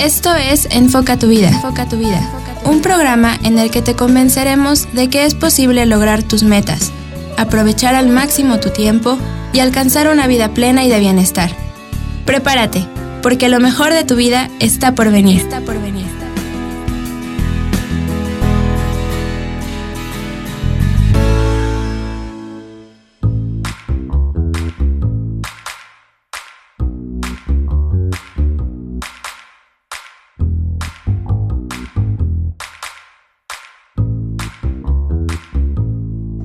Esto es Enfoca tu vida. Enfoca tu vida. Un programa en el que te convenceremos de que es posible lograr tus metas, aprovechar al máximo tu tiempo y alcanzar una vida plena y de bienestar. Prepárate, porque lo mejor de tu vida está por venir. Está por venir.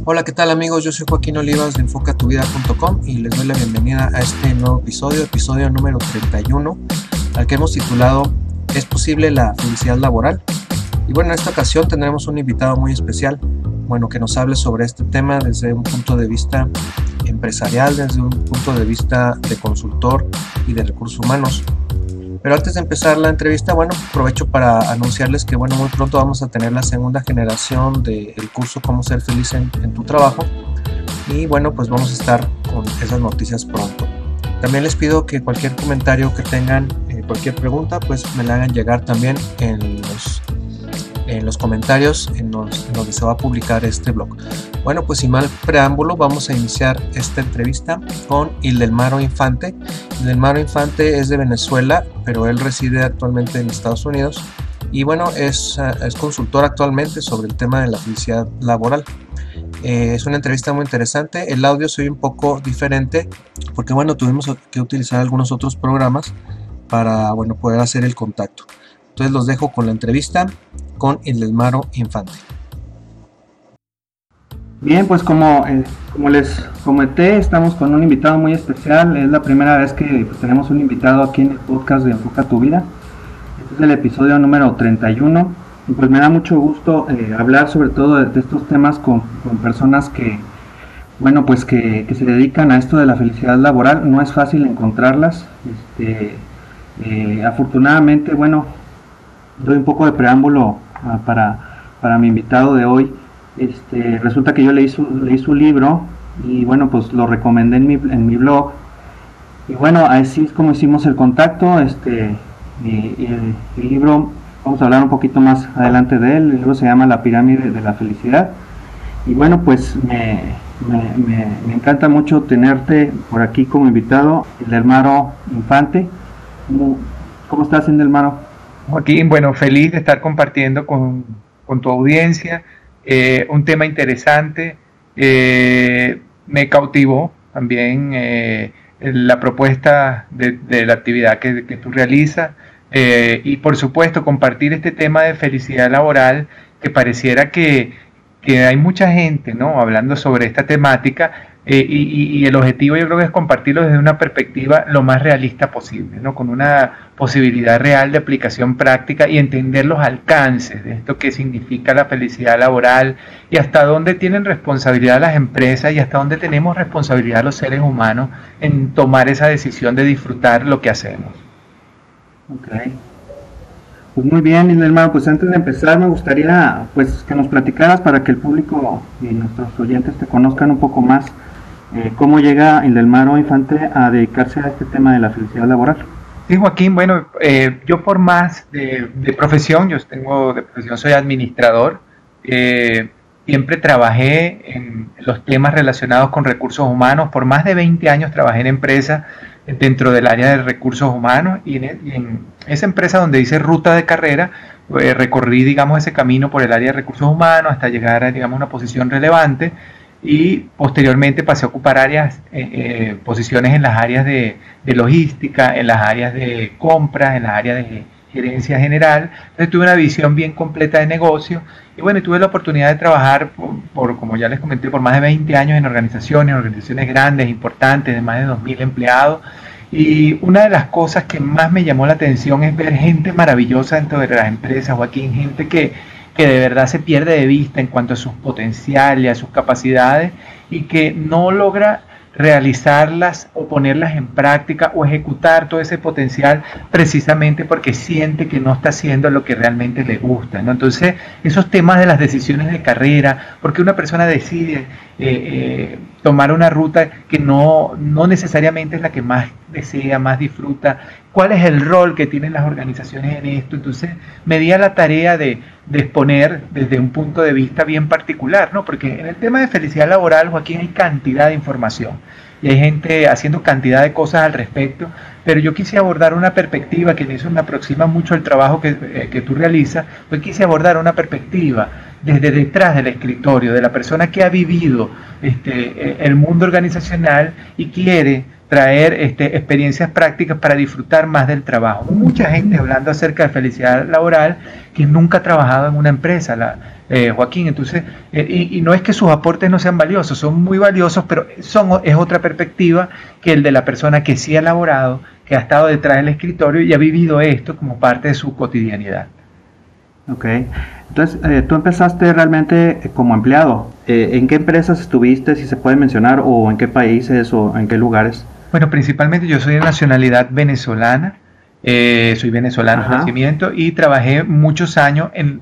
Hola, ¿qué tal amigos? Yo soy Joaquín Olivas de enfocatuvida.com y les doy la bienvenida a este nuevo episodio, episodio número 31, al que hemos titulado ¿Es posible la felicidad laboral? Y bueno, en esta ocasión tendremos un invitado muy especial, bueno, que nos hable sobre este tema desde un punto de vista empresarial, desde un punto de vista de consultor y de recursos humanos. Pero antes de empezar la entrevista, bueno, aprovecho para anunciarles que, bueno, muy pronto vamos a tener la segunda generación del curso Cómo ser feliz en, tu trabajo. Y bueno, pues vamos a estar con esas noticias pronto. También les pido que cualquier comentario que tengan, eh, cualquier pregunta, pues me la hagan llegar también en los en los comentarios en, donde se va a publicar este blog. Bueno, pues sin mal preámbulo, vamos a iniciar esta entrevista con Ildelmaro Infante. Ildelmaro Infante es de Venezuela, pero él reside actualmente en Estados Unidos y bueno, es, consultor actualmente sobre el tema de la felicidad laboral. Eh, es una entrevista muy interesante. El audio soy un poco diferente porque bueno, tuvimos que utilizar algunos otros programas para bueno, poder hacer el contacto. Entonces los dejo con la entrevista con Ildelmaro Infante. Bien, pues como, eh, como les comenté, estamos con un invitado muy especial. Es la primera vez que pues, tenemos un invitado aquí en el podcast de Enfoca tu Vida. Este es el episodio número 31. Y pues me da mucho gusto eh, hablar sobre todo de, estos temas con, personas que, bueno, pues que, se dedican a esto de la felicidad laboral. No es fácil encontrarlas. Este, eh, afortunadamente, bueno, doy un poco de preámbulo Ah, para, para mi invitado de hoy. Este, resulta que yo leí su, leí su libro y bueno, pues lo recomendé en mi, en mi blog. Y bueno, así es como hicimos el contacto. Este, el, libro, vamos a hablar un poquito más adelante de él. El libro se llama La pirámide de la felicidad. Y bueno, pues me, me, me, encanta mucho tenerte por aquí como invitado, el hermano Infante. ¿Cómo, cómo estás, Indelmaro? Joaquín, bueno, feliz de estar compartiendo con, tu audiencia eh, un tema interesante. Eh, me cautivó también eh, la propuesta de, la actividad que, tú realizas y por supuesto compartir este tema de felicidad laboral que pareciera que, que hay mucha gente ¿no? hablando sobre esta temática, eh, y, el objetivo yo creo que es compartirlo desde una perspectiva lo más realista posible, ¿no? con una posibilidad real de aplicación práctica y entender los alcances de esto que significa la felicidad laboral y hasta dónde tienen responsabilidad las empresas y hasta dónde tenemos responsabilidad los seres humanos en tomar esa decisión de disfrutar lo que hacemos. Okay. Pues muy bien, hermano, pues antes de empezar me gustaría pues que nos platicaras para que el público y nuestros oyentes te conozcan un poco más eh, ¿Cómo llega Indelmaro Infante a dedicarse a este tema de la felicidad laboral? Sí, Joaquín, bueno, eh, yo por más de, profesión, yo tengo de profesión, soy administrador, eh, siempre trabajé en los temas relacionados con recursos humanos, por más de 20 años trabajé en empresas dentro del área de recursos humanos y en, esa empresa donde hice ruta de carrera, recorrí, digamos, ese camino por el área de recursos humanos hasta llegar a, digamos, una posición relevante y posteriormente pasé a ocupar áreas, eh, eh, posiciones en las áreas de, logística, en las áreas de compras, en las áreas de gerencia general. Entonces tuve una visión bien completa de negocio y bueno, tuve la oportunidad de trabajar, por, como ya les comenté, por más de 20 años en organizaciones, organizaciones grandes, importantes, de más de 2.000 empleados. Y una de las cosas que más me llamó la atención es ver gente maravillosa dentro de las empresas, Joaquín, gente que que de verdad se pierde de vista en cuanto a sus potenciales, a sus capacidades y que no logra realizarlas o ponerlas en práctica o ejecutar todo ese potencial precisamente porque siente que no está haciendo lo que realmente le gusta. ¿no? Entonces, esos temas de las decisiones de carrera, porque una persona decide eh, tomar una ruta que no, no necesariamente es la que más desea, más disfruta, cuál es el rol que tienen las organizaciones en esto. Entonces me di a la tarea de, de, exponer desde un punto de vista bien particular, ¿no? porque en el tema de felicidad laboral, Joaquín, hay cantidad de información y hay gente haciendo cantidad de cosas al respecto, pero yo quise abordar una perspectiva que en eso me aproxima mucho el trabajo que, eh, que tú realizas, pues quise abordar una perspectiva desde detrás del escritorio, de la persona que ha vivido este, eh, el mundo organizacional y quiere traer este, experiencias prácticas para disfrutar más del trabajo. Mucha gente hablando acerca de felicidad laboral que nunca ha trabajado en una empresa, la, eh, Joaquín. Entonces, eh, y, no es que sus aportes no sean valiosos, son muy valiosos, pero son, es otra perspectiva que el de la persona que sí ha elaborado, que ha estado detrás del escritorio y ha vivido esto como parte de su cotidianidad. Ok, entonces eh, tú empezaste realmente como empleado. ¿En qué empresas estuviste, si se puede mencionar, o en qué países o en qué lugares? Bueno, principalmente yo soy de nacionalidad venezolana, eh, soy venezolano de nacimiento y trabajé muchos años en,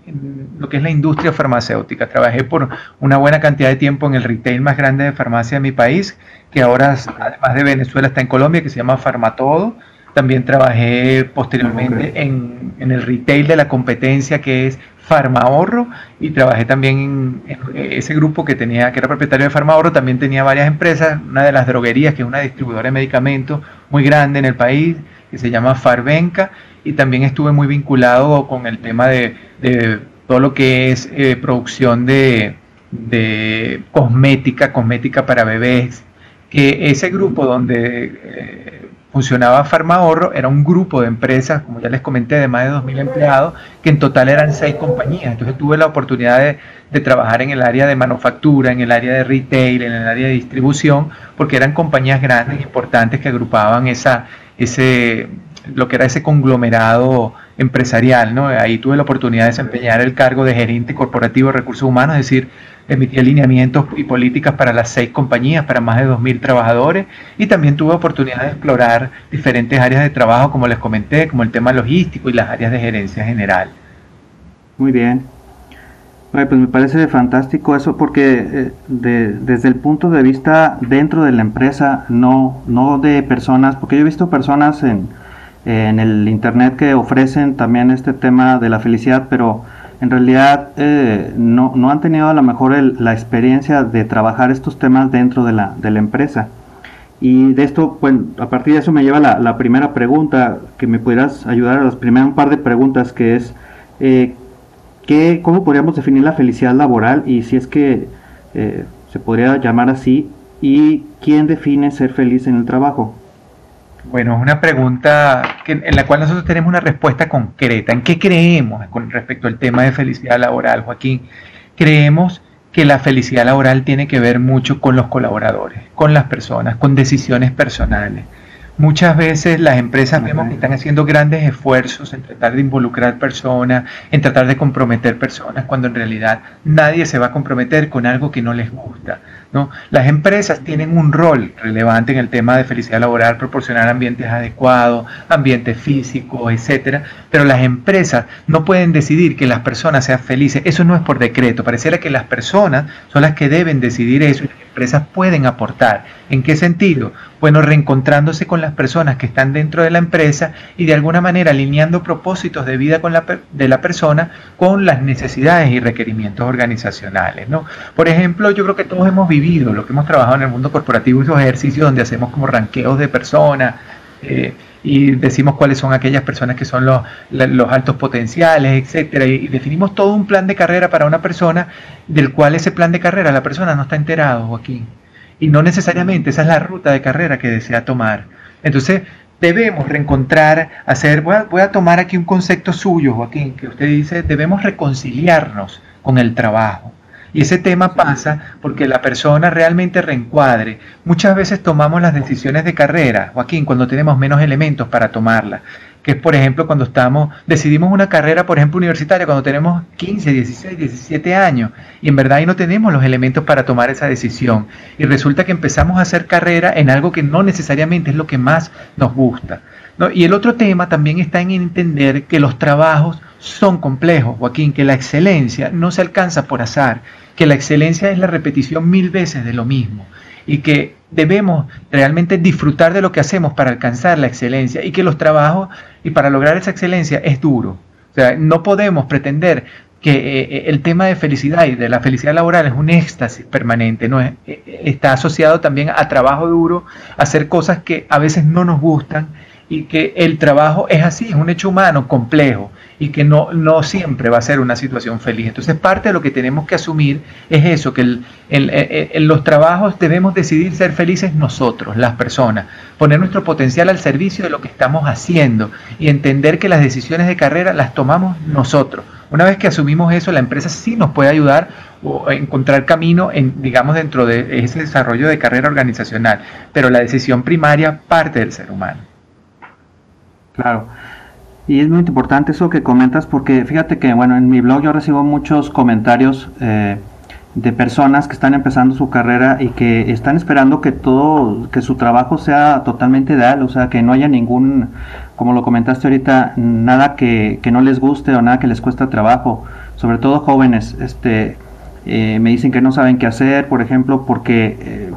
lo que es la industria farmacéutica. Trabajé por una buena cantidad de tiempo en el retail más grande de farmacia de mi país, que ahora, además de Venezuela, está en Colombia, que se llama Farmatodo. También trabajé posteriormente en, en, el retail de la competencia, que es Farmahorro y trabajé también en, ese grupo que tenía que era propietario de Farmahorro. También tenía varias empresas una de las droguerías que es una distribuidora de medicamentos muy grande en el país que se llama Farbenca y también estuve muy vinculado con el tema de, todo lo que es eh, producción de, de, cosmética cosmética para bebés que ese grupo donde eh, funcionaba Farmahorro, era un grupo de empresas, como ya les comenté, de más de 2.000 empleados, que en total eran seis compañías. Entonces tuve la oportunidad de, trabajar en el área de manufactura, en el área de retail, en el área de distribución, porque eran compañías grandes, importantes, que agrupaban esa, ese, lo que era ese conglomerado empresarial. ¿no? Ahí tuve la oportunidad de desempeñar el cargo de gerente corporativo de recursos humanos, es decir, emití alineamientos y políticas para las seis compañías, para más de 2.000 trabajadores, y también tuve oportunidad de explorar diferentes áreas de trabajo, como les comenté, como el tema logístico y las áreas de gerencia general. Muy bien. pues me parece fantástico eso porque eh, desde el punto de vista dentro de la empresa, no, no de personas, porque yo he visto personas en, en el internet que ofrecen también este tema de la felicidad, pero en realidad eh, no, no, han tenido a lo mejor la experiencia de trabajar estos temas dentro de la, de la empresa. Y de esto, pues, a partir de eso me lleva la, primera pregunta, que me pudieras ayudar a las primeras un par de preguntas, que es, eh, ¿qué, ¿cómo podríamos definir la felicidad laboral? Y si es que eh, se podría llamar así, ¿y quién define ser feliz en el trabajo? Bueno, es una pregunta en la cual nosotros tenemos una respuesta concreta. ¿En qué creemos con respecto al tema de felicidad laboral, Joaquín? Creemos que la felicidad laboral tiene que ver mucho con los colaboradores, con las personas, con decisiones personales. Muchas veces las empresas vemos que están haciendo grandes esfuerzos en tratar de involucrar personas, en tratar de comprometer personas, cuando en realidad nadie se va a comprometer con algo que no les gusta. ¿No? Las empresas tienen un rol relevante en el tema de felicidad laboral, proporcionar ambientes adecuados, ambientes físicos, etcétera, pero las empresas no pueden decidir que las personas sean felices. Eso no es por decreto. Pareciera que las personas son las que deben decidir eso empresas pueden aportar. ¿En qué sentido? Bueno, reencontrándose con las personas que están dentro de la empresa y de alguna manera alineando propósitos de vida con la, de la persona con las necesidades y requerimientos organizacionales. ¿no? Por ejemplo, yo creo que todos hemos vivido lo que hemos trabajado en el mundo corporativo, esos ejercicios donde hacemos como ranqueos de personas. Eh, y decimos cuáles son aquellas personas que son los, altos potenciales, etcétera, y, definimos todo un plan de carrera para una persona del cual ese plan de carrera la persona no está enterado, Joaquín. Y no necesariamente esa es la ruta de carrera que desea tomar. Entonces, debemos reencontrar, hacer, voy a tomar aquí un concepto suyo, Joaquín, que usted dice, debemos reconciliarnos con el trabajo. Y ese tema pasa porque la persona realmente reencuadre. Muchas veces tomamos las decisiones de carrera, Joaquín, cuando tenemos menos elementos para tomarlas. que es por ejemplo cuando estamos, decidimos una carrera, por ejemplo, universitaria, cuando tenemos 15, 16, 17 años, y en verdad ahí no tenemos los elementos para tomar esa decisión. Y resulta que empezamos a hacer carrera en algo que no necesariamente es lo que más nos gusta. Y el otro tema también está en entender que los trabajos son complejos, Joaquín, que la excelencia no se alcanza por azar, que la excelencia es la repetición mil veces de lo mismo y que debemos realmente disfrutar de lo que hacemos para alcanzar la excelencia y que los trabajos y para lograr esa excelencia es duro. O sea, no podemos pretender que eh, eh, el tema de felicidad y de la felicidad laboral es un éxtasis permanente, no eh, está asociado también a trabajo duro, hacer cosas que a veces no nos gustan y que el trabajo es así, es un hecho humano complejo y que no, no siempre va a ser una situación feliz. Entonces parte de lo que tenemos que asumir es eso, que el, en los trabajos debemos decidir ser felices nosotros, las personas, poner nuestro potencial al servicio de lo que estamos haciendo y entender que las decisiones de carrera las tomamos nosotros. Una vez que asumimos eso, la empresa sí nos puede ayudar o encontrar camino en, digamos, dentro de ese desarrollo de carrera organizacional, pero la decisión primaria parte del ser humano. Claro. Y es muy importante eso que comentas porque fíjate que, bueno, en mi blog yo recibo muchos comentarios eh, de personas que están empezando su carrera y que están esperando que todo, que su trabajo sea totalmente ideal, o sea, que no haya ningún, como lo comentaste ahorita, nada que, que no les guste o nada que les cueste trabajo, sobre todo jóvenes, este, eh, me dicen que no saben qué hacer, por ejemplo, porque eh,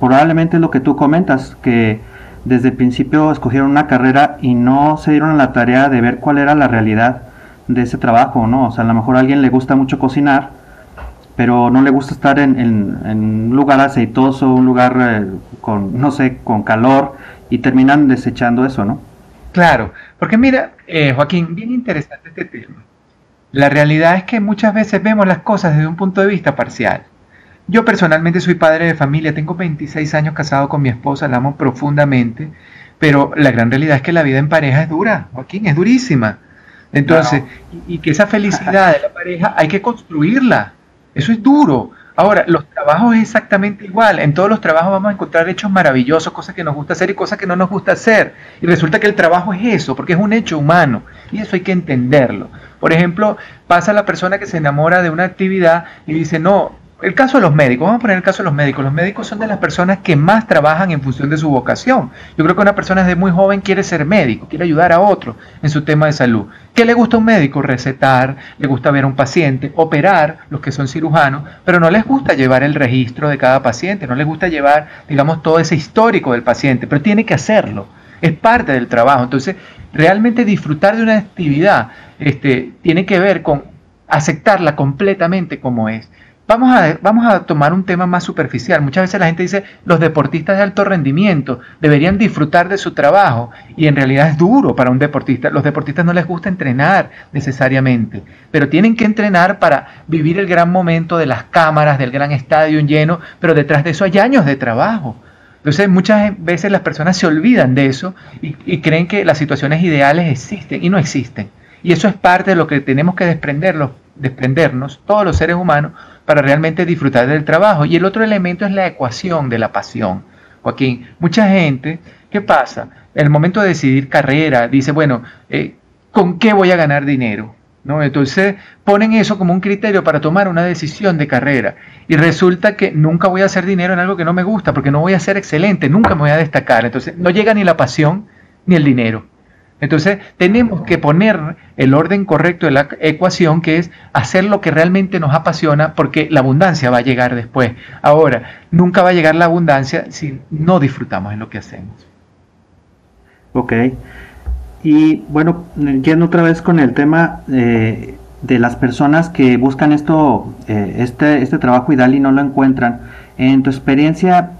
probablemente es lo que tú comentas, que desde el principio escogieron una carrera y no se dieron a la tarea de ver cuál era la realidad de ese trabajo, ¿no? O sea, a lo mejor a alguien le gusta mucho cocinar, pero no le gusta estar en, un lugar aceitoso, un lugar eh, con, no sé, con calor, y terminan desechando eso, ¿no? Claro, porque mira, eh, Joaquín, bien interesante este tema. La realidad es que muchas veces vemos las cosas desde un punto de vista parcial. Yo personalmente soy padre de familia, tengo 26 años casado con mi esposa, la amo profundamente, pero la gran realidad es que la vida en pareja es dura, Joaquín, es durísima. Entonces, y, que esa felicidad de la pareja hay que construirla. Eso es duro. Ahora, los trabajos es exactamente igual. En todos los trabajos vamos a encontrar hechos maravillosos, cosas que nos gusta hacer y cosas que no nos gusta hacer. Y resulta que el trabajo es eso, porque es un hecho humano. Y eso hay que entenderlo. Por ejemplo, pasa la persona que se enamora de una actividad y dice, no, el caso de los médicos, vamos a poner el caso de los médicos. Los médicos son de las personas que más trabajan en función de su vocación. Yo creo que una persona desde muy joven quiere ser médico, quiere ayudar a otro en su tema de salud. ¿Qué le gusta a un médico? Recetar, le gusta ver a un paciente, operar, los que son cirujanos, pero no les gusta llevar el registro de cada paciente, no les gusta llevar, digamos, todo ese histórico del paciente, pero tiene que hacerlo. Es parte del trabajo. Entonces, realmente disfrutar de una actividad este, tiene que ver con aceptarla completamente como es. Vamos a, vamos a tomar un tema más superficial. Muchas veces la gente dice, los deportistas de alto rendimiento deberían disfrutar de su trabajo y en realidad es duro para un deportista. Los deportistas no les gusta entrenar necesariamente, pero tienen que entrenar para vivir el gran momento de las cámaras, del gran estadio lleno, pero detrás de eso hay años de trabajo. Entonces muchas veces las personas se olvidan de eso y, creen que las situaciones ideales existen y no existen. Y eso es parte de lo que tenemos que desprendernos todos los seres humanos para realmente disfrutar del trabajo. Y el otro elemento es la ecuación de la pasión. Joaquín, mucha gente, ¿qué pasa? En el momento de decidir carrera, dice, bueno, eh, ¿con qué voy a ganar dinero? ¿No? Entonces ponen eso como un criterio para tomar una decisión de carrera y resulta que nunca voy a hacer dinero en algo que no me gusta porque no voy a ser excelente, nunca me voy a destacar. Entonces no llega ni la pasión ni el dinero. Entonces tenemos que poner el orden correcto de la ecuación, que es hacer lo que realmente nos apasiona, porque la abundancia va a llegar después. Ahora, nunca va a llegar la abundancia si no disfrutamos en lo que hacemos. Ok. Y bueno, yendo otra vez con el tema eh, de las personas que buscan esto, eh, este, este trabajo ideal y no lo encuentran, en tu experiencia,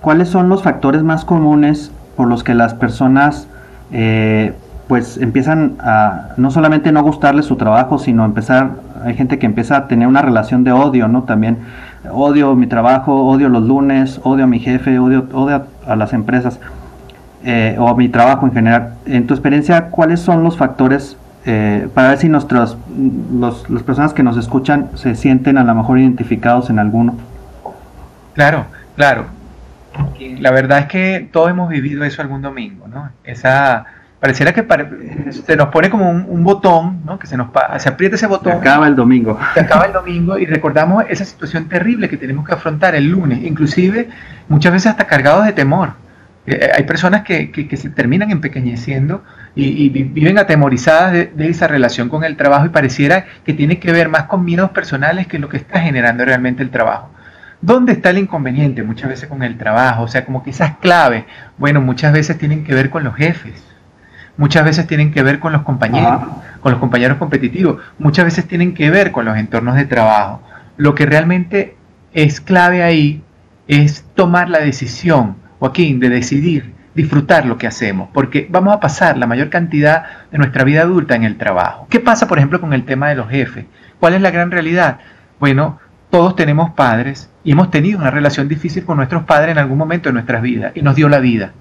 ¿cuáles son los factores más comunes por los que las personas eh, pues empiezan a no solamente no gustarle su trabajo, sino empezar, hay gente que empieza a tener una relación de odio, ¿no? También odio mi trabajo, odio los lunes, odio a mi jefe, odio, odio a, las empresas eh, o a mi trabajo en general. En tu experiencia, ¿cuáles son los factores eh, para ver si nuestros, los, las personas que nos escuchan se sienten a lo mejor identificados en alguno? Claro, claro. La verdad es que todos hemos vivido eso algún domingo, ¿no? Esa Pareciera que se nos pone como un, botón, ¿no? que se nos se aprieta ese botón. Se acaba el domingo. Se acaba el domingo y recordamos esa situación terrible que tenemos que afrontar el lunes, inclusive muchas veces hasta cargados de temor. Eh, eh, hay personas que, que, se terminan empequeñeciendo y, viven atemorizadas de, de, esa relación con el trabajo y pareciera que tiene que ver más con miedos personales que lo que está generando realmente el trabajo. ¿Dónde está el inconveniente? Muchas veces con el trabajo, o sea, como que esas claves, bueno, muchas veces tienen que ver con los jefes muchas veces tienen que ver con los compañeros, con los compañeros competitivos, muchas veces tienen que ver con los entornos de trabajo. Lo que realmente es clave ahí es tomar la decisión, Joaquín, de decidir disfrutar lo que hacemos, porque vamos a pasar la mayor cantidad de nuestra vida adulta en el trabajo. ¿Qué pasa, por ejemplo, con el tema de los jefes? ¿Cuál es la gran realidad? Bueno, todos tenemos padres y hemos tenido una relación difícil con nuestros padres en algún momento de nuestras vidas y nos dio la vida.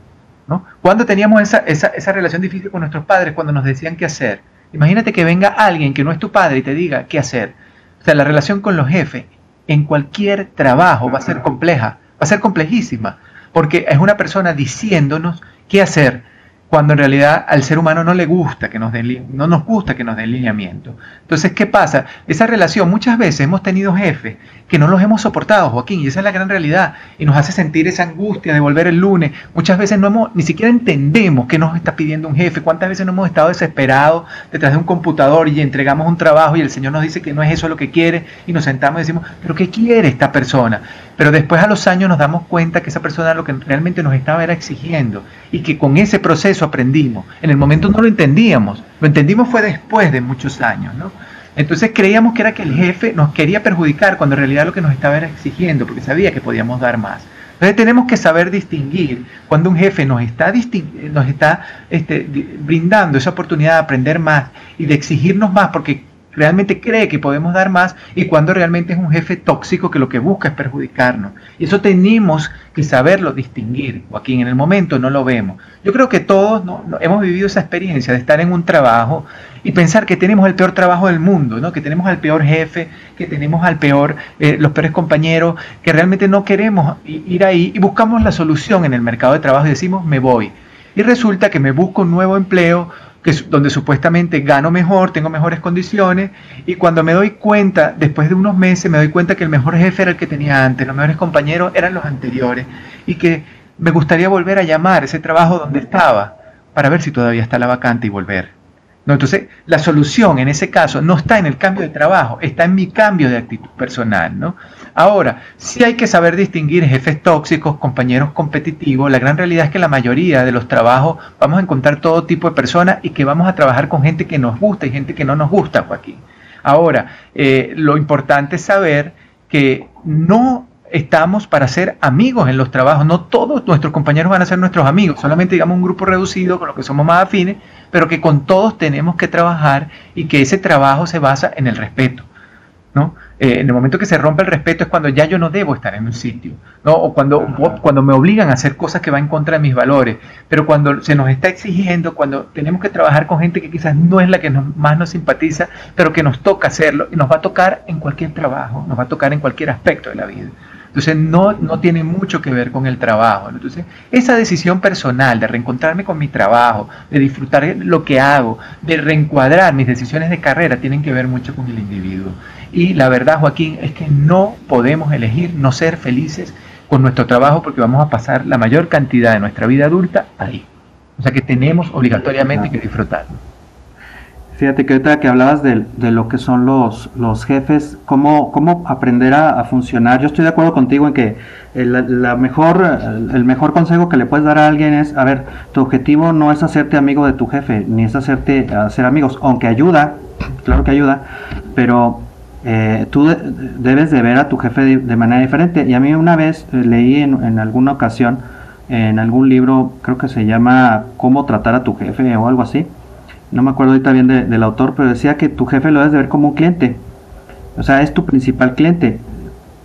¿no? ¿Cuándo teníamos esa, esa, esa relación difícil con nuestros padres? Cuando nos decían qué hacer. Imagínate que venga alguien que no es tu padre y te diga qué hacer. O sea, la relación con los jefes en cualquier trabajo va a ser compleja, va a ser complejísima, porque es una persona diciéndonos qué hacer cuando en realidad al ser humano no le gusta que nos den, no nos gusta que nos den lineamiento. Entonces, ¿qué pasa? Esa relación, muchas veces hemos tenido jefes que no los hemos soportado, Joaquín, y esa es la gran realidad, y nos hace sentir esa angustia de volver el lunes. Muchas veces no hemos, ni siquiera entendemos qué nos está pidiendo un jefe, cuántas veces no hemos estado desesperados detrás de un computador y entregamos un trabajo y el Señor nos dice que no es eso lo que quiere, y nos sentamos y decimos, pero ¿qué quiere esta persona? Pero después a los años nos damos cuenta que esa persona lo que realmente nos estaba era exigiendo y que con ese proceso aprendimos. En el momento no lo entendíamos, lo entendimos fue después de muchos años, ¿no? Entonces creíamos que era que el jefe nos quería perjudicar cuando en realidad lo que nos estaba era exigiendo, porque sabía que podíamos dar más. Entonces tenemos que saber distinguir cuando un jefe nos está, nos está este, brindando esa oportunidad de aprender más y de exigirnos más, porque realmente cree que podemos dar más y cuando realmente es un jefe tóxico que lo que busca es perjudicarnos. Y eso tenemos que saberlo distinguir. Joaquín, en el momento no lo vemos. Yo creo que todos hemos vivido esa experiencia de estar en un trabajo y pensar que tenemos el peor trabajo del mundo, ¿no? que tenemos al peor jefe, que tenemos al peor, eh, los peores compañeros, que realmente no queremos ir ahí y buscamos la solución en el mercado de trabajo y decimos me voy. Y resulta que me busco un nuevo empleo donde supuestamente gano mejor, tengo mejores condiciones, y cuando me doy cuenta, después de unos meses, me doy cuenta que el mejor jefe era el que tenía antes, los mejores compañeros eran los anteriores, y que me gustaría volver a llamar ese trabajo donde estaba, para ver si todavía está la vacante y volver. No, entonces, la solución en ese caso no está en el cambio de trabajo, está en mi cambio de actitud personal. ¿no? Ahora, sí hay que saber distinguir jefes tóxicos, compañeros competitivos. La gran realidad es que la mayoría de los trabajos vamos a encontrar todo tipo de personas y que vamos a trabajar con gente que nos gusta y gente que no nos gusta, Joaquín. Ahora, eh, lo importante es saber que no estamos para ser amigos en los trabajos. No todos nuestros compañeros van a ser nuestros amigos, solamente digamos un grupo reducido con los que somos más afines, pero que con todos tenemos que trabajar y que ese trabajo se basa en el respeto. ¿no? Eh, en el momento que se rompe el respeto es cuando ya yo no debo estar en un sitio, ¿no? o cuando, cuando me obligan a hacer cosas que van en contra de mis valores, pero cuando se nos está exigiendo, cuando tenemos que trabajar con gente que quizás no es la que más nos simpatiza, pero que nos toca hacerlo y nos va a tocar en cualquier trabajo, nos va a tocar en cualquier aspecto de la vida. Entonces no, no tiene mucho que ver con el trabajo. Entonces esa decisión personal de reencontrarme con mi trabajo, de disfrutar lo que hago, de reencuadrar mis decisiones de carrera, tienen que ver mucho con el individuo. Y la verdad, Joaquín, es que no podemos elegir no ser felices con nuestro trabajo porque vamos a pasar la mayor cantidad de nuestra vida adulta ahí. O sea que tenemos obligatoriamente que disfrutarlo. Fíjate que ahorita que hablabas de, lo que son los, los jefes, cómo, cómo aprender a, funcionar. Yo estoy de acuerdo contigo en que el, la mejor, el mejor consejo que le puedes dar a alguien es, a ver, tu objetivo no es hacerte amigo de tu jefe, ni es hacerte hacer amigos, aunque ayuda, claro que ayuda, pero eh, tú debes de ver a tu jefe de, manera diferente. Y a mí una vez eh, leí en, en alguna ocasión, en algún libro, creo que se llama Cómo tratar a tu jefe o algo así no me acuerdo ahorita bien del autor, pero decía que tu jefe lo debes de ver como un cliente. O sea, es tu principal cliente.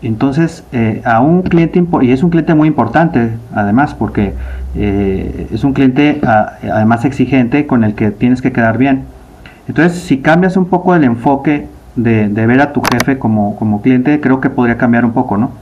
Entonces, eh, a un cliente, y es un cliente muy importante, además, porque eh, es un cliente además exigente con el que tienes que quedar bien. Entonces, si cambias un poco el enfoque de, ver a tu jefe como, como, cliente, creo que podría cambiar un poco, ¿no?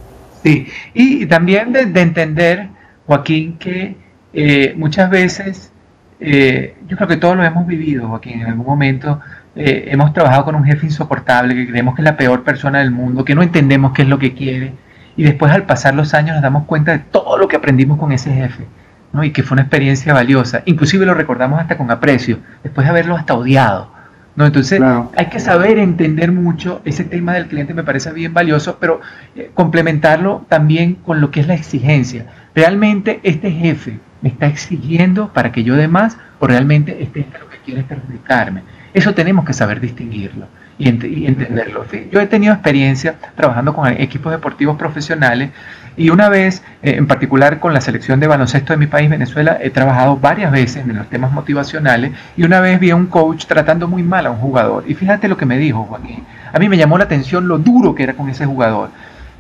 Sí, y también de, entender, Joaquín, que eh, muchas veces eh, yo creo que todos lo hemos vivido, aquí En algún momento eh, hemos trabajado con un jefe insoportable, que creemos que es la peor persona del mundo, que no entendemos qué es lo que quiere, y después al pasar los años nos damos cuenta de todo lo que aprendimos con ese jefe, ¿no? y que fue una experiencia valiosa. Inclusive lo recordamos hasta con aprecio, después de haberlo hasta odiado. ¿no? Entonces hay que saber entender mucho, ese tema del cliente me parece bien valioso, pero eh, complementarlo también con lo que es la exigencia. ¿Realmente este jefe me está exigiendo para que yo dé más o realmente este lo que quiere perjudicarme? Eso tenemos que saber distinguirlo y, entenderlo. Yo he tenido experiencia trabajando con equipos deportivos profesionales y una vez, eh, en particular con la selección de baloncesto de mi país, Venezuela, he trabajado varias veces en los temas motivacionales y una vez vi a un coach tratando muy mal a un jugador. Y fíjate lo que me dijo, Joaquín. A mí me llamó la atención lo duro que era con ese jugador.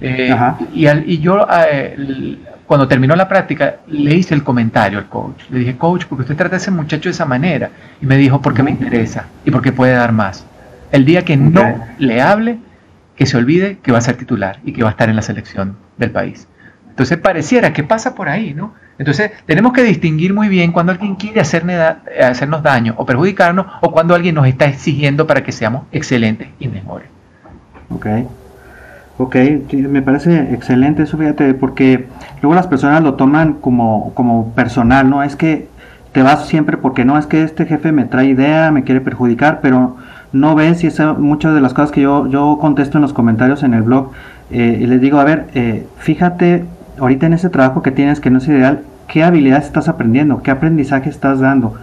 Eh, y, yo, eh, cuando terminó la práctica, le hice el comentario al coach. Le dije, coach, porque usted trata a ese muchacho de esa manera? Y me dijo, porque me interesa y porque puede dar más. El día que no le hable, que se olvide que va a ser titular y que va a estar en la selección del país. Entonces pareciera que pasa por ahí, ¿no? Entonces tenemos que distinguir muy bien cuando alguien quiere hacernos daño o perjudicarnos o cuando alguien nos está exigiendo para que seamos excelentes y mejores. Ok, ok, me parece excelente eso, fíjate, porque luego las personas lo toman como, como personal, ¿no? Es que te vas siempre porque no, es que este jefe me trae idea, me quiere perjudicar, pero no ven si esa, muchas de las cosas que yo, yo contesto en los comentarios en el blog, eh, y les digo, a ver, eh, fíjate ahorita en ese trabajo que tienes que no es ideal, ¿qué habilidades estás aprendiendo? ¿Qué aprendizaje estás dando?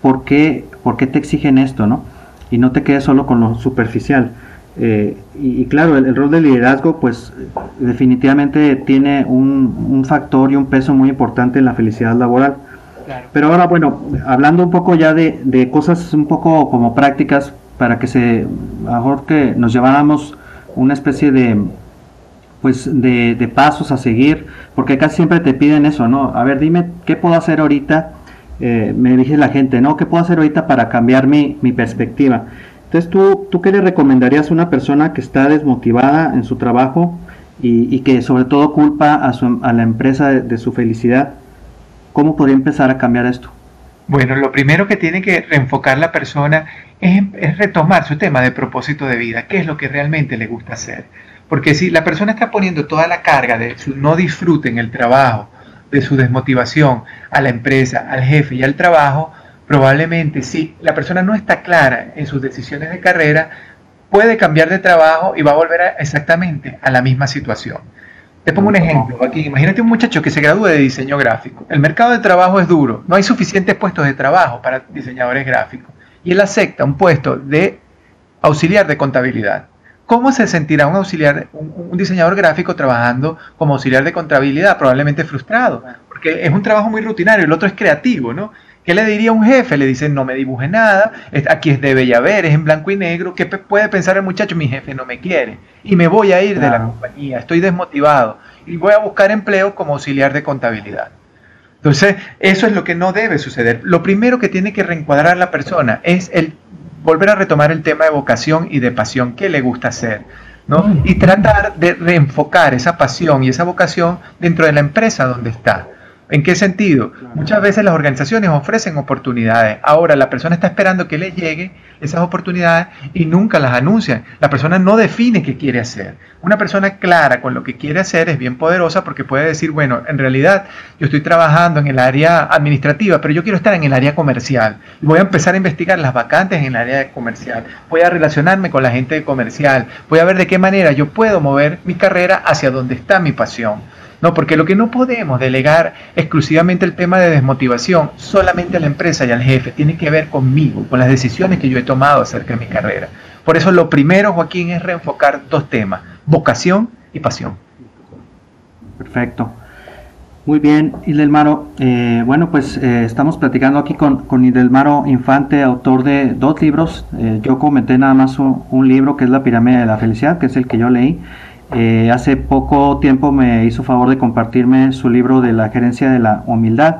¿Por qué, por qué te exigen esto? ¿no? Y no te quedes solo con lo superficial. Eh, y, claro, el, rol de liderazgo, pues definitivamente tiene un, un, factor y un peso muy importante en la felicidad laboral. Pero ahora, bueno, hablando un poco ya de, de cosas un poco como prácticas, para que se, mejor que nos lleváramos una especie de, pues de, de, pasos a seguir, porque casi siempre te piden eso, ¿no? A ver, dime, ¿qué puedo hacer ahorita? Eh, me dice la gente, ¿no? ¿Qué puedo hacer ahorita para cambiar mi, mi perspectiva? Entonces, ¿tú, ¿tú qué le recomendarías a una persona que está desmotivada en su trabajo y, y que sobre todo culpa a, su, a la empresa de, de su felicidad? ¿Cómo podría empezar a cambiar esto? Bueno, lo primero que tiene que reenfocar la persona es, retomar su tema de propósito de vida, qué es lo que realmente le gusta hacer. Porque si la persona está poniendo toda la carga de su no disfrute en el trabajo, de su desmotivación a la empresa, al jefe y al trabajo, probablemente si la persona no está clara en sus decisiones de carrera, puede cambiar de trabajo y va a volver exactamente a la misma situación. Te pongo un ejemplo aquí. Imagínate un muchacho que se gradúe de diseño gráfico. El mercado de trabajo es duro. No hay suficientes puestos de trabajo para diseñadores gráficos y él acepta un puesto de auxiliar de contabilidad. ¿Cómo se sentirá un auxiliar, un, diseñador gráfico trabajando como auxiliar de contabilidad? Probablemente frustrado, porque es un trabajo muy rutinario, el otro es creativo, ¿no? ¿Qué le diría a un jefe? Le dice, no me dibuje nada, aquí es de bella ver, es en blanco y negro. ¿Qué puede pensar el muchacho? Mi jefe no me quiere y me voy a ir de la compañía, estoy desmotivado y voy a buscar empleo como auxiliar de contabilidad. Entonces, eso es lo que no debe suceder. Lo primero que tiene que reencuadrar la persona es el volver a retomar el tema de vocación y de pasión, qué le gusta hacer, ¿no? Y tratar de reenfocar esa pasión y esa vocación dentro de la empresa donde está. ¿En qué sentido? Muchas veces las organizaciones ofrecen oportunidades. Ahora la persona está esperando que le lleguen esas oportunidades y nunca las anuncian. La persona no define qué quiere hacer. Una persona clara con lo que quiere hacer es bien poderosa porque puede decir, bueno, en realidad yo estoy trabajando en el área administrativa, pero yo quiero estar en el área comercial. Voy a empezar a investigar las vacantes en el área comercial. Voy a relacionarme con la gente comercial. Voy a ver de qué manera yo puedo mover mi carrera hacia donde está mi pasión. No, porque lo que no podemos delegar exclusivamente el tema de desmotivación solamente a la empresa y al jefe, tiene que ver conmigo, con las decisiones que yo he tomado acerca de mi carrera. Por eso lo primero, Joaquín, es reenfocar dos temas, vocación y pasión. Perfecto. Muy bien, Idelmaro. Eh, bueno, pues eh, estamos platicando aquí con, con Infante, autor de dos libros. Eh, yo comenté nada más un, libro que es La pirámide de la felicidad, que es el que yo leí. Eh, hace poco tiempo me hizo favor de compartirme su libro de la gerencia de la humildad.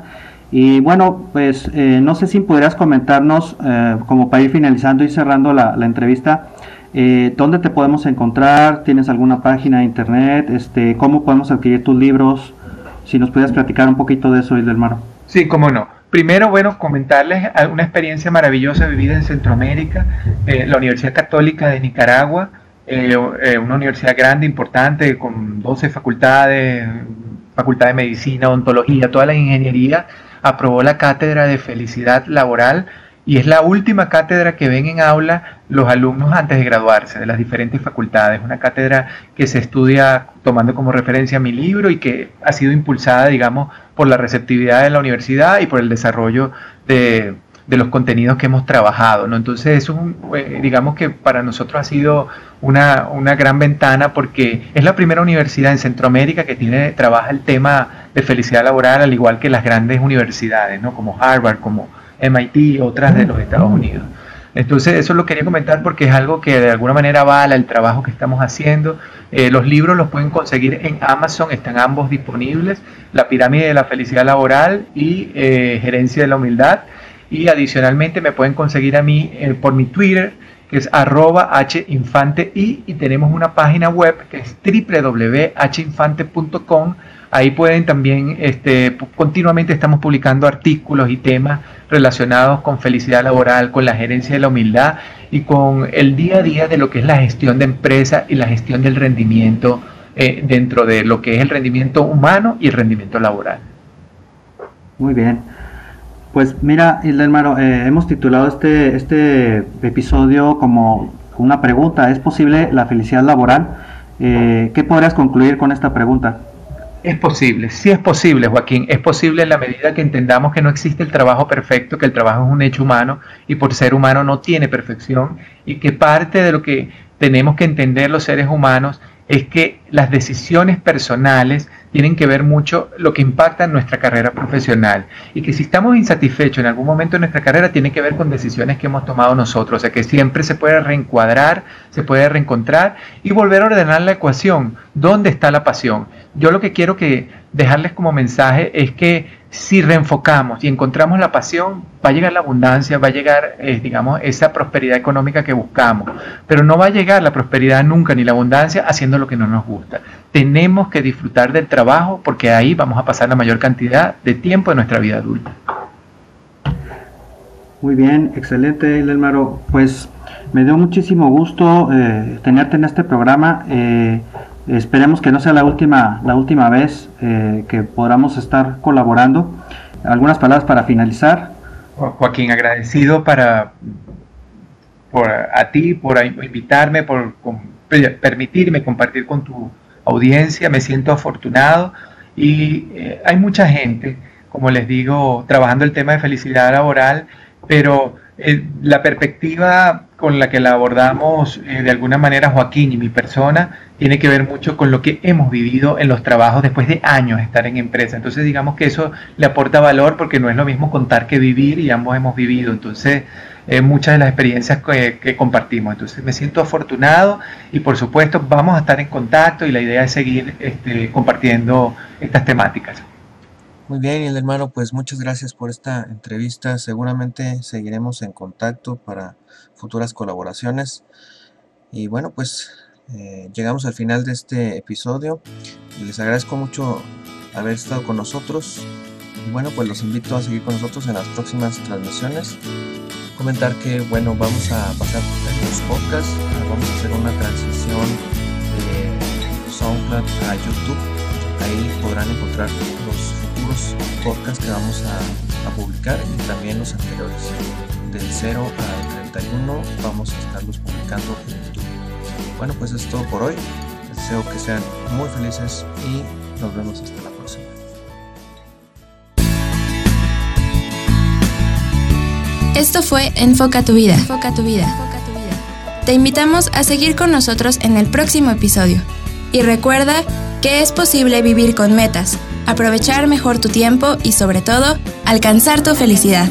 Y bueno, pues eh, no sé si podrías comentarnos, eh, como para ir finalizando y cerrando la, entrevista, dónde te podemos encontrar, tienes alguna página de internet, este, cómo podemos adquirir tus libros, si nos pudieras platicar un poquito de eso, Mar. Sí, cómo no. primero, bueno, comentarles una experiencia maravillosa vivida en Centroamérica, la Universidad Católica de Nicaragua, eh, eh, una universidad grande, importante, con 12 facultades, facultad de medicina, odontología, toda la ingeniería, aprobó la cátedra de felicidad laboral y es la última cátedra que ven en aula los alumnos antes de graduarse de las diferentes facultades. Una cátedra que se estudia tomando como referencia mi libro y que ha sido impulsada, digamos, por la receptividad de la universidad y por el desarrollo de, los contenidos que hemos trabajado. ¿no? Entonces, eso, eh, digamos que para nosotros ha sido una, una, gran ventana porque es la primera universidad en Centroamérica que tiene, trabaja el tema de felicidad laboral, al igual que las grandes universidades, ¿no? como Harvard, como MIT y otras de los Estados Unidos. Entonces, eso lo quería comentar porque es algo que de alguna manera avala el trabajo que estamos haciendo. Eh, los libros los pueden conseguir en Amazon, están ambos disponibles. La pirámide de la felicidad laboral y eh, gerencia de la humildad. Y adicionalmente me pueden conseguir a mí eh, por mi Twitter, que es arroba hinfantei, y tenemos una página web que es www.hinfante.com Ahí pueden también, este, continuamente estamos publicando artículos y temas relacionados con felicidad laboral, con la gerencia de la humildad y con el día a día de lo que es la gestión de empresa y la gestión del rendimiento eh, dentro de lo que es el rendimiento humano y el rendimiento laboral. Muy bien. Pues mira, Hilda eh, hemos titulado este, este episodio como una pregunta, ¿es posible la felicidad laboral? Eh, ¿Qué podrías concluir con esta pregunta? Es posible, sí es posible, Joaquín. Es posible en la medida que entendamos que no existe el trabajo perfecto, que el trabajo es un hecho humano y por ser humano no tiene perfección y que parte de lo que tenemos que entender los seres humanos es que las decisiones personales tienen que ver mucho lo que impacta en nuestra carrera profesional. Y que si estamos insatisfechos en algún momento de nuestra carrera tiene que ver con decisiones que hemos tomado nosotros, o sea que siempre se puede reencuadrar, se puede reencontrar y volver a ordenar la ecuación, ¿dónde está la pasión? Yo lo que quiero que dejarles como mensaje es que si reenfocamos y encontramos la pasión, va a llegar la abundancia, va a llegar, eh, digamos, esa prosperidad económica que buscamos. Pero no va a llegar la prosperidad nunca ni la abundancia haciendo lo que no nos gusta. Tenemos que disfrutar del trabajo porque ahí vamos a pasar la mayor cantidad de tiempo de nuestra vida adulta. Muy bien, excelente, Lelmaro. Pues me dio muchísimo gusto eh, tenerte en este programa. Eh, Esperemos que no sea la última, la última vez eh, que podamos estar colaborando. Algunas palabras para finalizar. Joaquín, agradecido para por, a ti por invitarme, por permitirme compartir con tu audiencia. Me siento afortunado y eh, hay mucha gente, como les digo, trabajando el tema de felicidad laboral, pero eh, la perspectiva con la que la abordamos de alguna manera Joaquín y mi persona tiene que ver mucho con lo que hemos vivido en los trabajos después de años de estar en empresa. Entonces digamos que eso le aporta valor porque no es lo mismo contar que vivir y ambos hemos vivido. Entonces eh, muchas de las experiencias que, compartimos. Entonces me siento afortunado y por supuesto vamos a estar en contacto y la idea es seguir este, compartiendo estas temáticas. Muy bien, y el hermano, pues muchas gracias por esta entrevista. Seguramente seguiremos en contacto para futuras colaboraciones. Y bueno, pues eh, llegamos al final de este episodio y les agradezco mucho haber estado con nosotros. Y bueno, pues los invito a seguir con nosotros en las próximas transmisiones. Comentar que, bueno, vamos a pasar por los podcasts, vamos a hacer una transición de SoundCloud a YouTube. Ahí podrán encontrar los futuros podcasts que vamos a, a publicar y también los anteriores. Del 0 al 31 vamos a estarlos publicando en YouTube. Bueno, pues es todo por hoy. Deseo que sean muy felices y nos vemos hasta la próxima. Esto fue Enfoca tu vida. Enfoca tu vida. Te invitamos a seguir con nosotros en el próximo episodio. Y recuerda que es posible vivir con metas, aprovechar mejor tu tiempo y sobre todo, alcanzar tu felicidad.